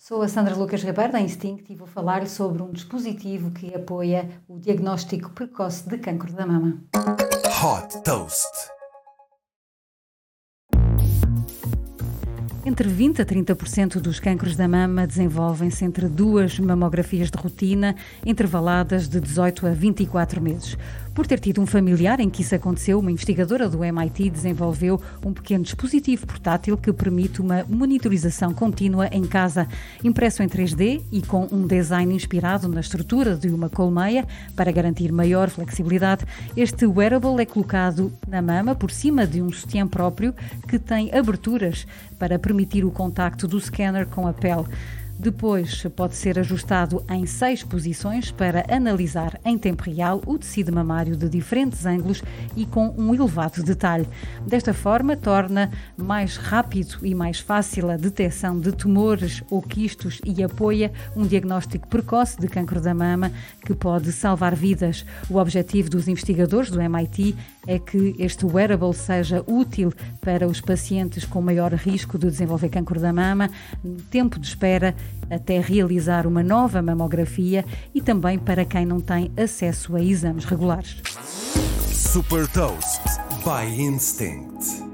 Sou a Sandra Lucas Ribeiro da Instinct e vou falar sobre um dispositivo que apoia o diagnóstico precoce de cancro da mama. Hot Toast. Entre 20% a 30% dos cancros da mama desenvolvem-se entre duas mamografias de rotina, intervaladas de 18 a 24 meses. Por ter tido um familiar em que isso aconteceu, uma investigadora do MIT desenvolveu um pequeno dispositivo portátil que permite uma monitorização contínua em casa, impresso em 3D e com um design inspirado na estrutura de uma colmeia para garantir maior flexibilidade. Este wearable é colocado na mama por cima de um sutiã próprio que tem aberturas para permitir o contacto do scanner com a pele. Depois pode ser ajustado em seis posições para analisar em tempo real o tecido mamário de diferentes ângulos e com um elevado detalhe. Desta forma, torna mais rápido e mais fácil a detecção de tumores ou quistos e apoia um diagnóstico precoce de cancro da mama que pode salvar vidas. O objetivo dos investigadores do MIT é que este wearable seja útil para os pacientes com maior risco de desenvolver cancro da mama, tempo de espera até realizar uma nova mamografia e também para quem não tem acesso a exames regulares. Super Toast by Instinct.